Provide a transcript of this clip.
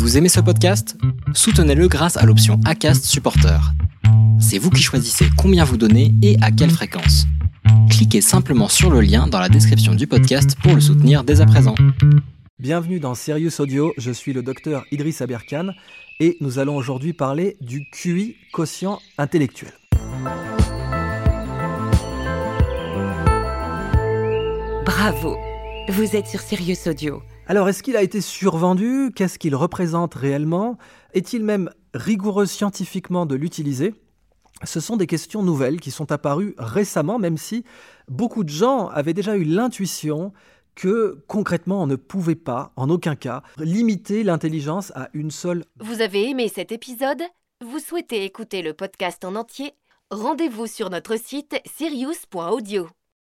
Vous aimez ce podcast? Soutenez-le grâce à l'option ACAST Supporter. C'est vous qui choisissez combien vous donnez et à quelle fréquence. Cliquez simplement sur le lien dans la description du podcast pour le soutenir dès à présent. Bienvenue dans Sirius Audio, je suis le docteur Idriss Aberkan et nous allons aujourd'hui parler du QI quotient intellectuel. Bravo Vous êtes sur Sirius Audio. Alors, est-ce qu'il a été survendu? Qu'est-ce qu'il représente réellement? Est-il même rigoureux scientifiquement de l'utiliser? Ce sont des questions nouvelles qui sont apparues récemment, même si beaucoup de gens avaient déjà eu l'intuition que concrètement on ne pouvait pas, en aucun cas, limiter l'intelligence à une seule. Vous avez aimé cet épisode? Vous souhaitez écouter le podcast en entier? Rendez-vous sur notre site sirius.audio.